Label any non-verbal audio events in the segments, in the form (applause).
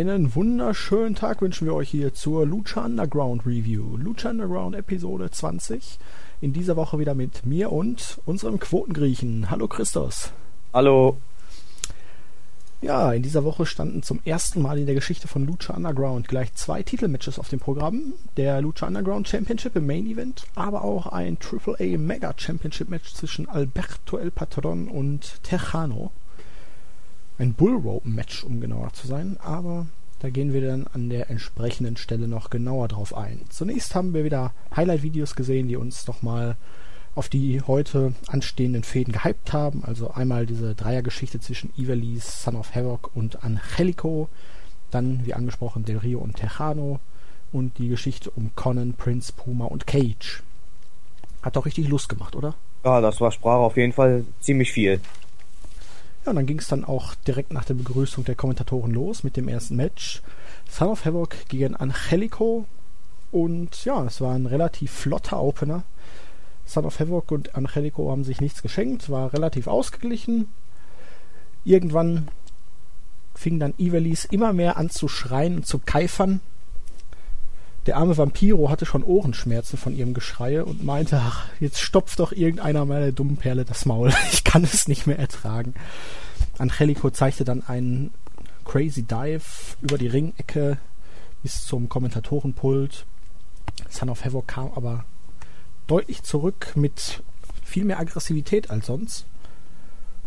Einen wunderschönen Tag wünschen wir euch hier zur Lucha Underground Review. Lucha Underground Episode 20. In dieser Woche wieder mit mir und unserem Quotengriechen. Hallo Christos. Hallo. Ja, in dieser Woche standen zum ersten Mal in der Geschichte von Lucha Underground gleich zwei Titelmatches auf dem Programm. Der Lucha Underground Championship im Main Event, aber auch ein AAA Mega Championship Match zwischen Alberto El Patron und Tejano ein Bullrope-Match, um genauer zu sein, aber da gehen wir dann an der entsprechenden Stelle noch genauer drauf ein. Zunächst haben wir wieder Highlight-Videos gesehen, die uns nochmal auf die heute anstehenden Fäden gehypt haben. Also einmal diese Dreiergeschichte zwischen Ivalice, Son of Havoc und Angelico. Dann, wie angesprochen, Del Rio und Tejano. Und die Geschichte um Conan, Prince, Puma und Cage. Hat doch richtig Lust gemacht, oder? Ja, das war Sprache auf jeden Fall ziemlich viel. Ja, und dann ging es dann auch direkt nach der Begrüßung der Kommentatoren los mit dem ersten Match. Son of Havoc gegen Angelico. Und ja, es war ein relativ flotter Opener. Son of Havoc und Angelico haben sich nichts geschenkt, war relativ ausgeglichen. Irgendwann fing dann Ivalice immer mehr an zu schreien und zu keifern. Der arme Vampiro hatte schon Ohrenschmerzen von ihrem Geschrei und meinte, ach, jetzt stopft doch irgendeiner meiner dummen Perle das Maul. (laughs) Ich kann es nicht mehr ertragen. Angelico zeigte dann einen Crazy Dive über die Ringecke bis zum Kommentatorenpult. Son of Havoc kam aber deutlich zurück mit viel mehr Aggressivität als sonst.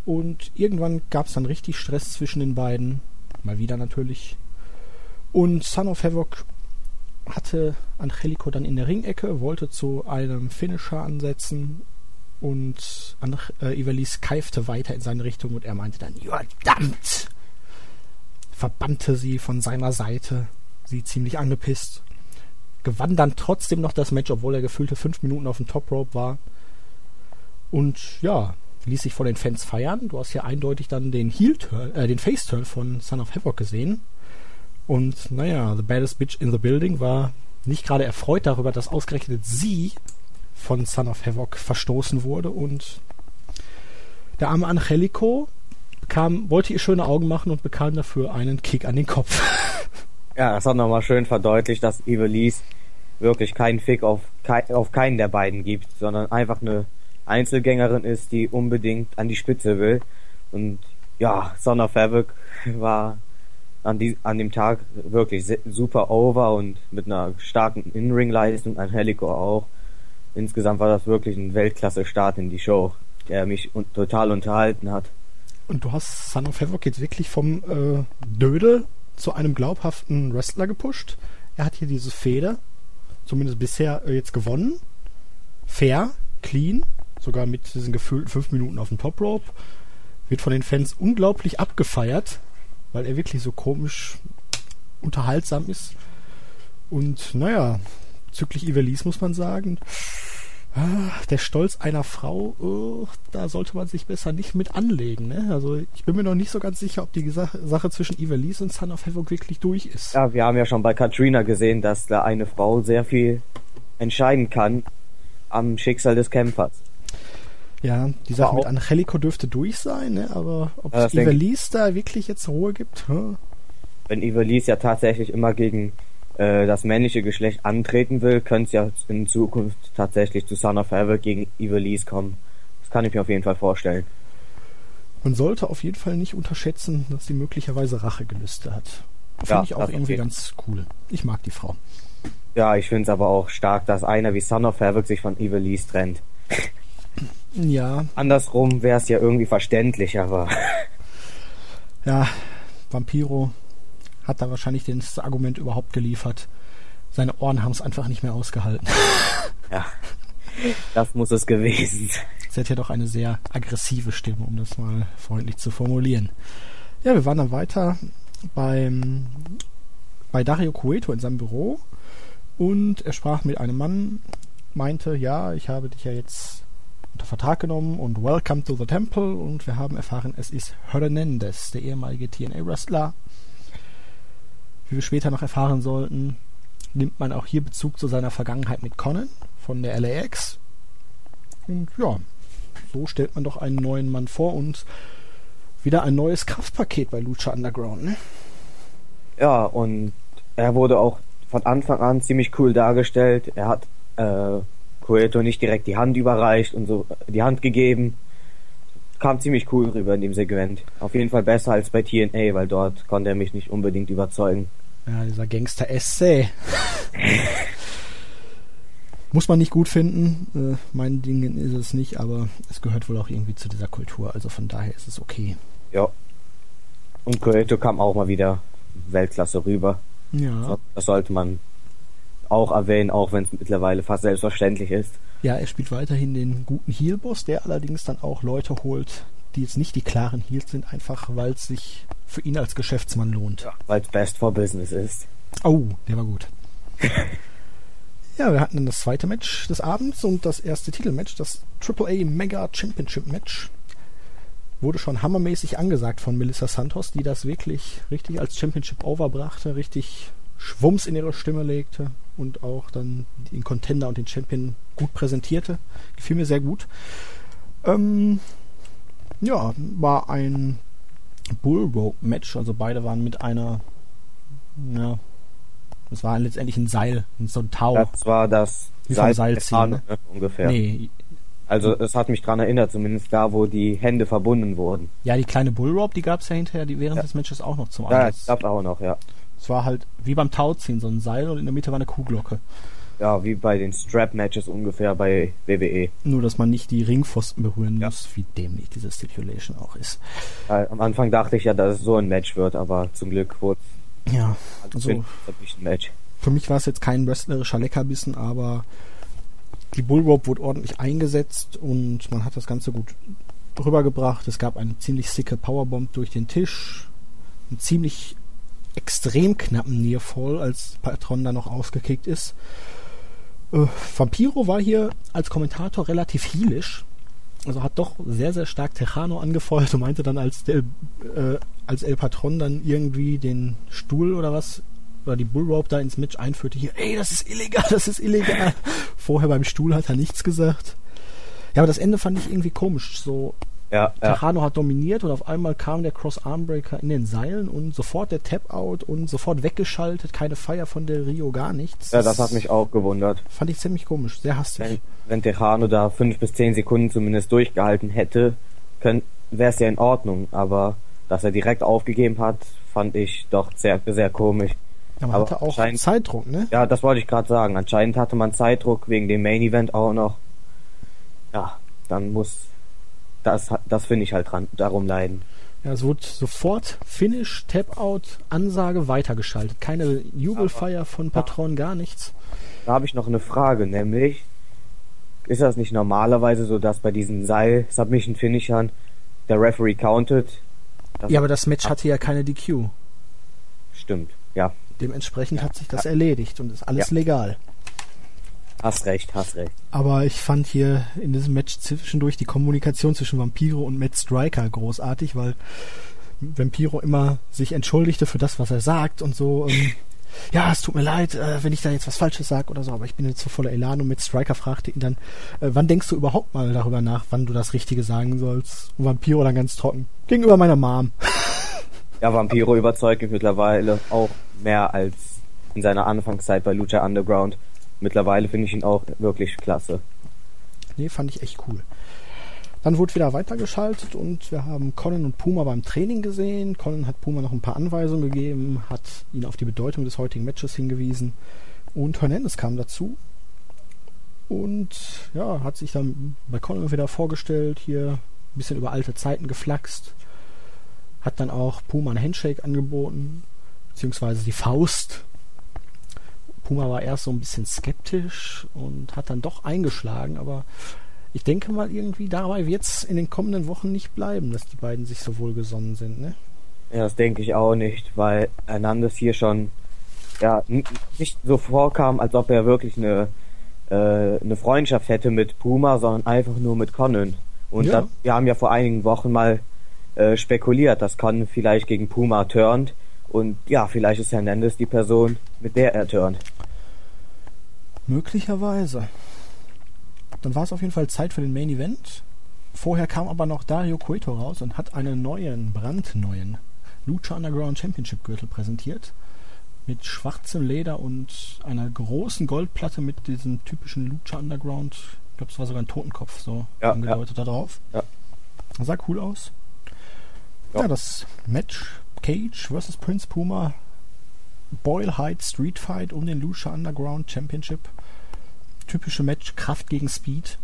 Und irgendwann gab es dann richtig Stress zwischen den beiden. Mal wieder natürlich. Und Son of Havoc hatte Angelico dann in der Ringecke, wollte zu einem Finisher ansetzen und äh, Ivalice keifte weiter in seine Richtung und er meinte dann, verdammt! Verbannte sie von seiner Seite, sie ziemlich angepisst. Gewann dann trotzdem noch das Match, obwohl er gefühlte fünf Minuten auf dem Top Rope war. Und ja, ließ sich von den Fans feiern. Du hast hier eindeutig dann den Heel äh, den Face Turn von Son of Havoc gesehen. Und naja, The Baddest Bitch in the Building war nicht gerade erfreut darüber, dass ausgerechnet sie von Son of Havoc verstoßen wurde und der arme Angelico bekam, wollte ihr schöne Augen machen und bekam dafür einen Kick an den Kopf. (laughs) Ja, das hat nochmal schön verdeutlicht, dass Evelise wirklich keinen Fick auf, auf keinen der beiden gibt, sondern einfach eine Einzelgängerin ist, die unbedingt an die Spitze will. Und ja, Son of Havoc war an, die, an dem Tag wirklich super over und mit einer starken In-Ring-Leistung, Angelico auch. Insgesamt war das wirklich ein Weltklasse-Start in die Show, der mich un total unterhalten hat. Und du hast Son of Havoc jetzt wirklich vom äh, Dödel zu einem glaubhaften Wrestler gepusht. Er hat hier diese Feder, zumindest bisher äh, jetzt gewonnen. Fair, clean, sogar mit diesen gefühlten fünf Minuten auf dem Top Rope. Wird von den Fans unglaublich abgefeiert weil er wirklich so komisch unterhaltsam ist. Und naja, bezüglich Ivelis muss man sagen, ah, der Stolz einer Frau, oh, da sollte man sich besser nicht mit anlegen. Ne? Also ich bin mir noch nicht so ganz sicher, ob die Sache zwischen Ivelis und Son of Havoc wirklich durch ist. Ja, wir haben ja schon bei Katrina gesehen, dass da eine Frau sehr viel entscheiden kann am Schicksal des Kämpfers. Ja, die Sache mit Angelico dürfte durch sein, ne? aber ob es Ivelisse da wirklich jetzt Ruhe gibt? Hm? Wenn Ivelisse ja tatsächlich immer gegen äh, das männliche Geschlecht antreten will, könnte es ja in Zukunft tatsächlich zu Son of Havoc gegen Ivelisse kommen. Das kann ich mir auf jeden Fall vorstellen. Man sollte auf jeden Fall nicht unterschätzen, dass sie möglicherweise Rachegelüste hat. Finde ja, ich auch irgendwie ganz cool. Ich mag die Frau. Ja, ich finde es aber auch stark, dass einer wie Son of Havoc sich von Ivelisse trennt. Ja. Andersrum wäre es ja irgendwie verständlich, aber. (laughs) ja, Vampiro hat da wahrscheinlich das Argument überhaupt geliefert. Seine Ohren haben es einfach nicht mehr ausgehalten. (laughs) ja. Das muss es gewesen sein. Sie hat ja doch eine sehr aggressive Stimme, um das mal freundlich zu formulieren. Ja, wir waren dann weiter beim, bei Dario Cueto in seinem Büro und er sprach mit einem Mann, meinte, ja, ich habe dich ja jetzt unter Vertrag genommen und Welcome to the Temple und wir haben erfahren, es ist Hernandez, der ehemalige TNA-Wrestler. Wie wir später noch erfahren sollten, nimmt man auch hier Bezug zu seiner Vergangenheit mit Conan von der LAX. Und ja, so stellt man doch einen neuen Mann vor und wieder ein neues Kraftpaket bei Lucha Underground, ne? Ja, und er wurde auch von Anfang an ziemlich cool dargestellt. Er hat äh, Cueto nicht direkt die Hand überreicht und so die Hand gegeben. Kam ziemlich cool rüber in dem Segment. Auf jeden Fall besser als bei TNA, weil dort konnte er mich nicht unbedingt überzeugen. Ja, dieser Gangster SC. Muss man nicht gut finden. Äh, mein Ding ist es nicht, aber es gehört wohl auch irgendwie zu dieser Kultur. Also von daher ist es okay. Ja. Und Cueto kam auch mal wieder Weltklasse rüber. Ja. Das sollte man auch erwähnen, auch wenn es mittlerweile fast selbstverständlich ist. Ja, er spielt weiterhin den guten Heel-Boss, der allerdings dann auch Leute holt, die jetzt nicht die klaren Heels sind, einfach weil es sich für ihn als Geschäftsmann lohnt. Ja, weil es best for business ist. Oh, der war gut. (laughs) ja, wir hatten dann das zweite Match des Abends und das erste Titelmatch, das AAA Mega Championship Match. Wurde schon hammermäßig angesagt von Melissa Santos, die das wirklich richtig als Championship overbrachte, richtig Schwumms in ihre Stimme legte und auch dann den Contender und den Champion gut präsentierte. Gefiel mir sehr gut. Ähm, ja, war ein Bullrope-Match, also beide waren mit einer, ja, das war letztendlich ein Seil, so ein Tau. Das war das Wie vom Seil ziehen, ne? ungefähr. Nee, Also es hat mich dran erinnert, zumindest da, wo die Hände verbunden wurden. ja, die kleine Bullrope, die gab es ja hinterher, die während des Matches auch noch zum Ja, Einsatz. ich glaube auch noch, ja. Es war halt wie beim Tauziehen, so ein Seil und in der Mitte war eine Kuhglocke. Ja, wie bei den Strap-Matches ungefähr bei. WWE. Nur, dass man nicht die Ringpfosten berühren Ja. muss, wie dämlich diese Stipulation auch ist. Äh, am Anfang dachte ich ja, dass es so ein Match wird, aber zum Glück wurde Ja, es also ein Match. für mich war es jetzt kein wrestlerischer Leckerbissen, aber die Bullrope wurde ordentlich eingesetzt und man hat das Ganze gut rübergebracht. Es gab eine ziemlich sicke Powerbomb durch den Tisch, einen ziemlich extrem knappen Nearfall, als Patron da noch ausgekickt ist. Äh, Vampiro war hier als Kommentator relativ heelisch. Also hat doch sehr, sehr stark Tejano angefeuert und meinte dann, als der, äh, als El Patron dann irgendwie den Stuhl oder was oder die Bullrope da ins Match einführte, hier, ey, das ist illegal, (laughs) das ist illegal. Vorher beim Stuhl hat er nichts gesagt. Ja, aber das Ende fand ich irgendwie komisch. So, Ja, ja. Tejano hat dominiert und auf einmal kam der Cross Armbreaker in den Seilen und sofort der Tap-Out und sofort weggeschaltet, keine Feier von der Rio, gar nichts. ja, das hat mich auch gewundert. Fand ich ziemlich komisch, sehr hastig. Wenn, wenn Tejano da fünf bis zehn Sekunden zumindest durchgehalten hätte, wäre es ja in Ordnung, aber dass er direkt aufgegeben hat, fand ich doch sehr, sehr komisch. Ja, man aber hatte auch Zeitdruck, ne? Ja, das wollte ich gerade sagen. Anscheinend hatte man Zeitdruck wegen dem Main Event auch noch. Ja, dann muss das, das finde ich halt dran, darum leiden. Ja, es wurde sofort Finish, Tap-Out, Ansage weitergeschaltet. Keine Jubelfeier von Patron, gar nichts. Da habe ich noch eine Frage, nämlich ist das nicht normalerweise so, dass bei diesen Seil-Submission-Finishern der Referee countet? Ja, aber das Match hatte ja keine DQ. stimmt. Ja, Dementsprechend hat sich das erledigt und ist alles Ja. legal. Hast recht, hast recht. Aber ich fand hier in diesem Match zwischendurch die Kommunikation zwischen Vampiro und Matt Striker großartig, weil Vampiro immer sich entschuldigte für das, was er sagt und so. Ähm, ja, es tut mir leid, äh, wenn ich da jetzt was Falsches sage oder so, aber ich bin jetzt so voller Elan und Matt Striker fragte ihn dann, äh, wann denkst du überhaupt mal darüber nach, wann du das Richtige sagen sollst? Und Vampiro dann ganz trocken, gegenüber meiner Mom. (laughs) Ja, Vampiro überzeugt mich mittlerweile auch mehr als in seiner Anfangszeit bei Lucha Underground. Mittlerweile finde ich ihn auch wirklich klasse. Nee, fand ich echt cool. Dann wurde wieder weitergeschaltet und wir haben Colin und Puma beim Training gesehen. Colin hat Puma noch ein paar Anweisungen gegeben, hat ihn auf die Bedeutung des heutigen Matches hingewiesen. Und Hernandez kam dazu und ja, hat sich dann bei Colin wieder vorgestellt, hier ein bisschen über alte Zeiten geflaxt. Hat dann auch Puma ein Handshake angeboten, beziehungsweise die Faust. Puma war erst so ein bisschen skeptisch und hat dann doch eingeschlagen, aber ich denke mal irgendwie dabei wird es in den kommenden Wochen nicht bleiben, dass die beiden sich so wohlgesonnen sind, ne? Ja, das denke ich auch nicht, weil Hernandez hier schon ja nicht so vorkam, als ob er wirklich eine äh, eine Freundschaft hätte mit Puma, sondern einfach nur mit Conan. Und Ja. da, wir haben ja vor einigen Wochen mal äh, spekuliert, dass Conan vielleicht gegen Puma turnt und ja, vielleicht ist Hernandez die Person, mit der er turnt. Möglicherweise. Dann war es auf jeden Fall Zeit für den Main Event. Vorher kam aber noch Dario Cueto raus und hat einen neuen, brandneuen Lucha Underground Championship Gürtel präsentiert. mit schwarzem Leder und einer großen Goldplatte mit diesem typischen Lucha Underground. Ich glaube, es war sogar ein Totenkopf so Ja, angedeutet da drauf. Ja. Sah cool aus. Ja. Ja. das Match Cage vs. Prince Puma Boyle Heights Street Fight um den Lucha Underground Championship. Typische Match Kraft gegen Speed.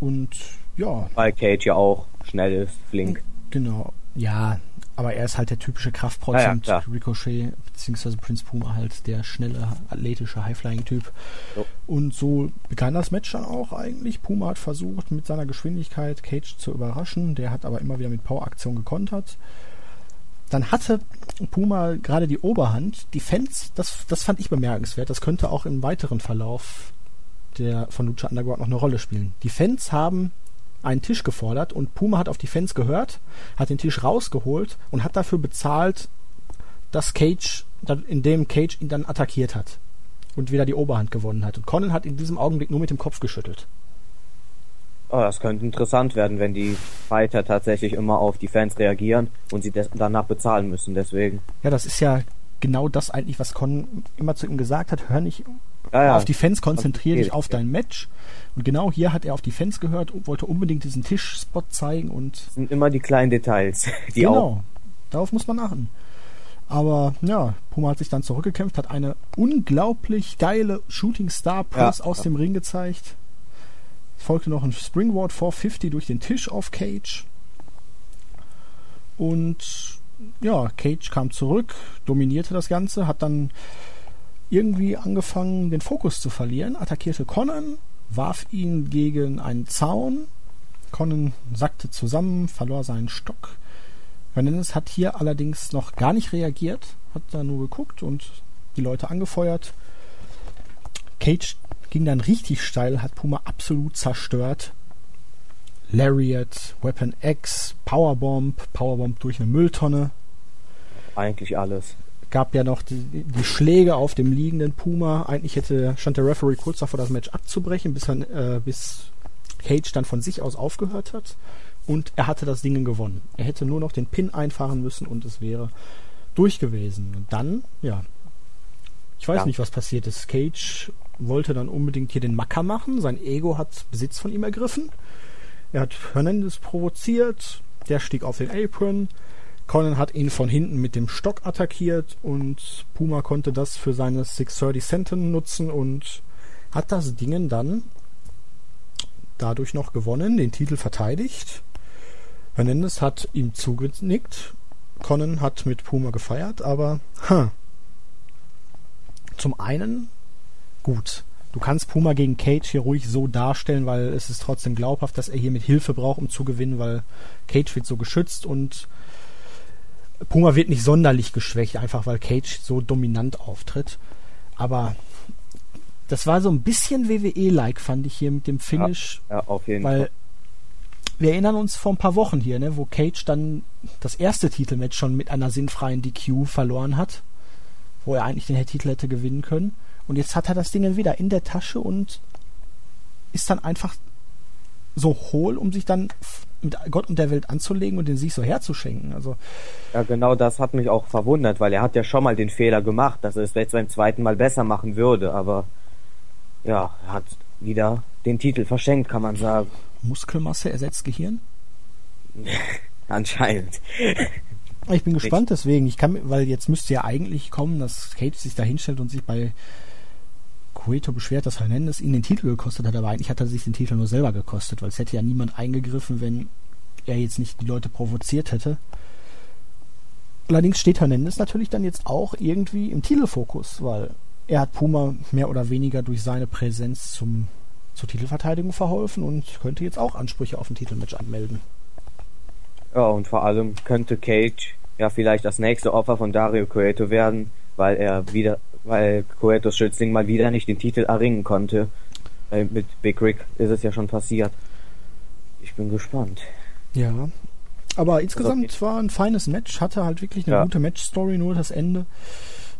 Und ja, Weil Cage ja auch schnell ist, flink. Genau, ja, aber er ist halt der typische Kraftprotz Ja, ja, und klar. Ricochet bzw. Prince Puma halt der schnelle, athletische High-Flying-Typ. So. Und so begann das Match dann auch eigentlich. Puma hat versucht, mit seiner Geschwindigkeit Cage zu überraschen. Der hat aber immer wieder mit Power-Aktion gekontert. Dann hatte Puma gerade die Oberhand. Die Fans, das, das fand ich bemerkenswert. Das könnte auch im weiteren Verlauf der von Lucha Underground noch eine Rolle spielen. Die Fans haben einen Tisch gefordert und Puma hat auf die Fans gehört, hat den Tisch rausgeholt und hat dafür bezahlt, dass Cage, in dem Cage ihn dann attackiert hat und wieder die Oberhand gewonnen hat. Und Conan hat in diesem Augenblick nur mit dem Kopf geschüttelt. Oh, das könnte interessant werden, wenn die Fighter tatsächlich immer auf die Fans reagieren und sie danach bezahlen müssen. Deswegen. Ja, das ist ja genau das eigentlich, was Conan immer zu ihm gesagt hat. Hör nicht Ja, ja. auf die Fans, konzentriere dich auf dein Match. Und genau hier hat er auf die Fans gehört und wollte unbedingt diesen Tischspot zeigen und Das sind immer die kleinen Details, (laughs) die auch. genau, darauf muss man achten. Aber ja, Puma hat sich dann zurückgekämpft, hat eine unglaublich geile Shooting Star Press Ja. aus dem Ring gezeigt. Folgte noch ein Springboard 450 durch den Tisch auf Cage. Und ja, Cage kam zurück, dominierte das Ganze, hat dann irgendwie angefangen, den Fokus zu verlieren, attackierte Conan, warf ihn gegen einen Zaun. Conan sackte zusammen, verlor seinen Stock. Hernandez hat hier allerdings noch gar nicht reagiert, hat da nur geguckt und die Leute angefeuert. Cage ging dann richtig steil, hat Puma absolut zerstört. Lariat, Weapon X, Powerbomb, Powerbomb durch eine Mülltonne. Eigentlich alles. Gab ja noch die, die Schläge auf dem liegenden Puma. Eigentlich hätte stand der Referee kurz davor, das Match abzubrechen, bis, er, äh, bis Cage dann von sich aus aufgehört hat. Und er hatte das Ding gewonnen. Er hätte nur noch den Pin einfahren müssen und es wäre durch gewesen. Und dann, ja. Ich weiß Ja. nicht, was passiert ist. Cage wollte dann unbedingt hier den Macker machen. Sein Ego hat Besitz von ihm ergriffen. Er hat Hernandez provoziert. Der stieg auf den Apron. Conan hat ihn von hinten mit dem Stock attackiert und Puma konnte das für seine 630 Centen nutzen und hat das Ding dann dadurch noch gewonnen, den Titel verteidigt. Hernandez hat ihm zugenickt. Conan hat mit Puma gefeiert, aber ha. Zum einen gut. Du kannst Puma gegen Cage hier ruhig so darstellen, weil es ist trotzdem glaubhaft, dass er hier mit Hilfe braucht, um zu gewinnen, weil Cage wird so geschützt und Puma wird nicht sonderlich geschwächt, einfach weil Cage so dominant auftritt. Aber das war so ein bisschen WWE-like, fand ich hier mit dem Finish, Ja, auf jeden Fall. weil wir erinnern uns vor ein paar Wochen hier, ne, wo Cage dann das erste Titelmatch schon mit einer sinnfreien DQ verloren hat, wo er eigentlich den Titel hätte gewinnen können. Und jetzt hat er das Ding dann wieder in der Tasche und ist dann einfach so hohl, um sich dann mit Gott und der Welt anzulegen und den Sieg so herzuschenken. Also Ja, genau das hat mich auch verwundert, weil er hat ja schon mal den Fehler gemacht, dass er es jetzt beim zweiten Mal besser machen würde, aber ja, er hat wieder den Titel verschenkt, kann man sagen. Muskelmasse ersetzt Gehirn. (laughs) Anscheinend. Ich bin gespannt deswegen. Ich kann, weil jetzt müsste ja eigentlich kommen, dass Cage sich da hinstellt und sich bei Cueto beschwert, dass Hernandez ihn den Titel gekostet hat, aber eigentlich hat er sich den Titel nur selber gekostet, weil es hätte ja niemand eingegriffen, wenn er jetzt nicht die Leute provoziert hätte. Allerdings steht Hernandez natürlich dann jetzt auch irgendwie im Titelfokus, weil er hat Puma mehr oder weniger durch seine Präsenz zum, zur Titelverteidigung verholfen und könnte jetzt auch Ansprüche auf ein Titelmatch anmelden. Ja, und vor allem könnte Cage ja vielleicht das nächste Opfer von Dario Cueto werden, weil er wieder, weil Cuetos Schützling mal wieder nicht den Titel erringen konnte. Äh, Mit Big Rick ist es ja schon passiert. Ich bin gespannt. Ja. Aber insgesamt okay. war ein feines Match, hatte halt wirklich eine Ja. gute Match-Story, nur das Ende.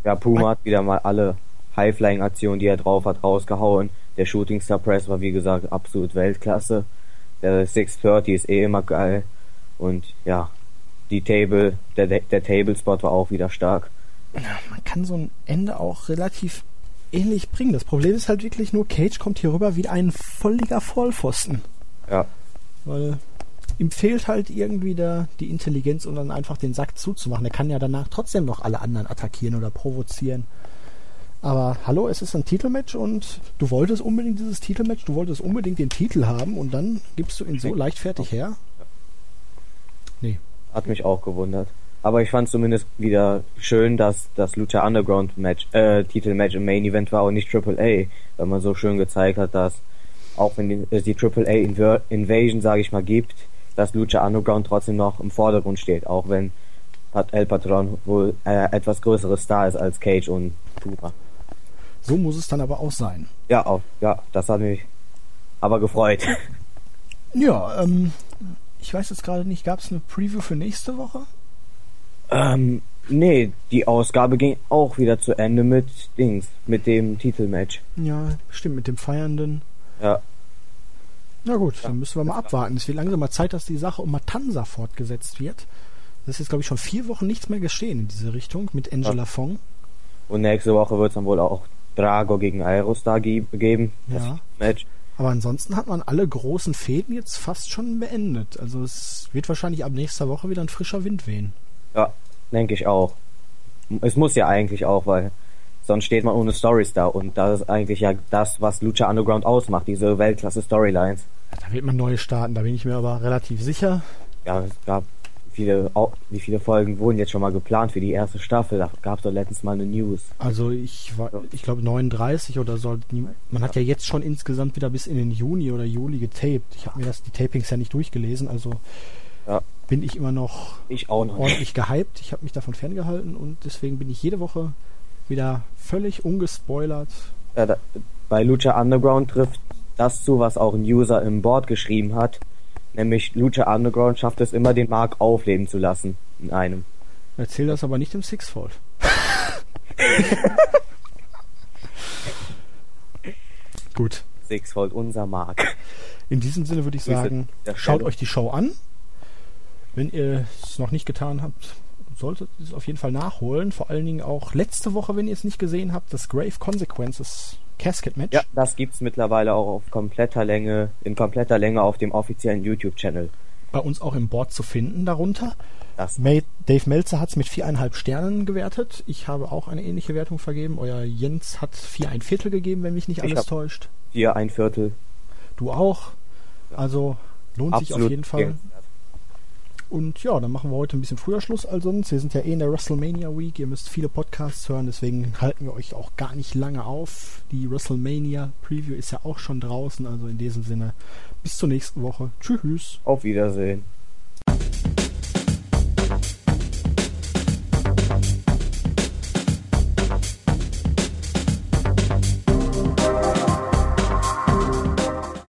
Ja, Puma hat wieder mal alle High-Flying-Aktionen, die er drauf hat, rausgehauen. Der Shooting Star Press war wie gesagt absolut Weltklasse. Der 630 ist eh immer geil. Und ja, die Table, der, der Table Spot war auch wieder stark. man kann so ein Ende auch relativ ähnlich bringen. Das Problem ist halt wirklich nur, Cage kommt hier rüber wie ein völliger Vollpfosten. Ja. Weil ihm fehlt halt irgendwie da die Intelligenz, um dann einfach den Sack zuzumachen. Er kann ja danach trotzdem noch alle anderen attackieren oder provozieren. Aber hallo, es ist ein Titelmatch und du wolltest unbedingt dieses Titelmatch, du wolltest unbedingt den Titel haben und dann gibst du ihn so leichtfertig her? Nee. Hat mich auch gewundert. Aber ich fand zumindest wieder schön, dass das Lucha Underground Match, äh, Titelmatch im Main Event war und nicht Triple A, weil man so schön gezeigt hat, dass auch wenn die, es die Triple A Inver Invasion, sage ich mal, gibt, dass Lucha Underground trotzdem noch im Vordergrund steht, auch wenn El Patron wohl äh, etwas größeres Star ist als Cage und Tuba. So muss es dann aber auch sein. Ja, auch, ja, das hat mich aber gefreut. Ja, ähm, ich weiß jetzt gerade nicht, gab es eine Preview für nächste Woche? Ähm, nee, die Ausgabe ging auch wieder zu Ende mit Dings, mit dem Titelmatch. Ja, stimmt, mit dem Feiernden. Ja. Na gut, ja. dann müssen wir mal abwarten. Es wird langsam mal Zeit, dass die Sache um Matanza fortgesetzt wird. Das ist jetzt, glaube ich, schon vier Wochen nichts mehr geschehen in diese Richtung mit Angela ja. Fong. Und nächste Woche wird es dann wohl auch Drago gegen Aerostar geben. Ja. Match. Aber ansonsten hat man alle großen Fäden jetzt fast schon beendet. Also es wird wahrscheinlich ab nächster Woche wieder ein frischer Wind wehen. Ja, denke ich auch. Es muss ja eigentlich auch, weil sonst steht man ohne Stories da und das ist eigentlich ja das, was Lucha Underground ausmacht, diese Weltklasse Storylines. Da wird man neue starten, da bin ich mir aber relativ sicher. Ja, es gab viele, wie viele Folgen wurden jetzt schon mal geplant für die erste Staffel? Da gab es doch letztens mal eine News. Also ich war, ich glaube 39 oder so. Man hat ja jetzt schon insgesamt wieder bis in den Juni oder Juli getaped. Ich habe mir das die Tapings ja nicht durchgelesen, also ja. bin ich immer noch, ich noch ordentlich gehypt. Ich habe mich davon ferngehalten und deswegen bin ich jede Woche wieder völlig ungespoilert. Ja, da, bei Lucha Underground trifft das zu, was auch ein User im Board geschrieben hat. Nämlich Lucha Underground schafft es immer, den Mark aufleben zu lassen in einem. Erzähl das aber nicht im Sixfold. (laughs) Gut. Sixfold, unser Mark. In diesem Sinne würde ich sagen, schaut euch die Show an. Wenn ihr es noch nicht getan habt, solltet ihr es auf jeden Fall nachholen. Vor allen Dingen auch letzte Woche, wenn ihr es nicht gesehen habt, das Grave Consequences Casket Match. Ja, das gibt es mittlerweile auch auf kompletter Länge, in kompletter Länge auf dem offiziellen YouTube-Channel. Bei uns auch im Board zu finden darunter. Das. Dave Melzer hat es mit viereinhalb Sternen gewertet. Ich habe auch eine ähnliche Wertung vergeben. Euer Jens hat vier ein Viertel gegeben, wenn mich nicht alles täuscht. Vier ein Viertel. Du auch. Also lohnt Absolut sich auf jeden Fall. Und ja, dann machen wir heute ein bisschen früher Schluss als sonst. Wir sind ja eh in der WrestleMania Week. Ihr müsst viele Podcasts hören, deswegen halten wir euch auch gar nicht lange auf. Die WrestleMania Preview ist ja auch schon draußen. Also in diesem Sinne, bis zur nächsten Woche. Tschüss. Auf Wiedersehen.